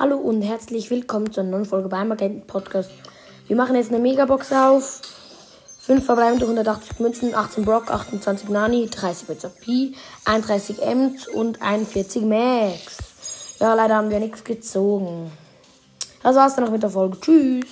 Hallo und herzlich willkommen zur neuen Folge beim Agenten Podcast. Wir machen jetzt eine Megabox auf. 5 verbleibende 180 Münzen, 18 Brock, 28 Nani, 30 Pizza P, 31 Ems und 41 Max. Ja, leider haben wir nichts gezogen. Das war's dann noch mit der Folge. Tschüss.